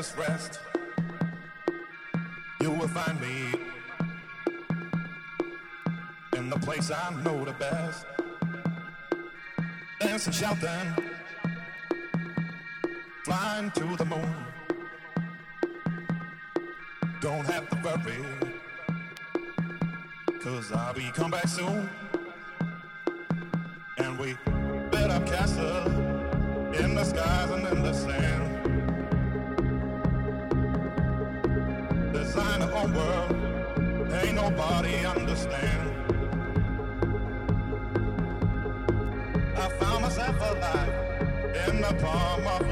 Rest, you will find me in the place I know the best. Dancing, shouting, flying to the moon. Don't have to worry, cause I'll be come back soon. And we build up castles in the skies and in the sand. Our world, ain't nobody understand. I found myself alive in the palm of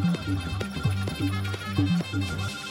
Thank you.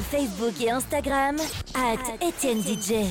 Facebook et Instagram, at Étienne DJ.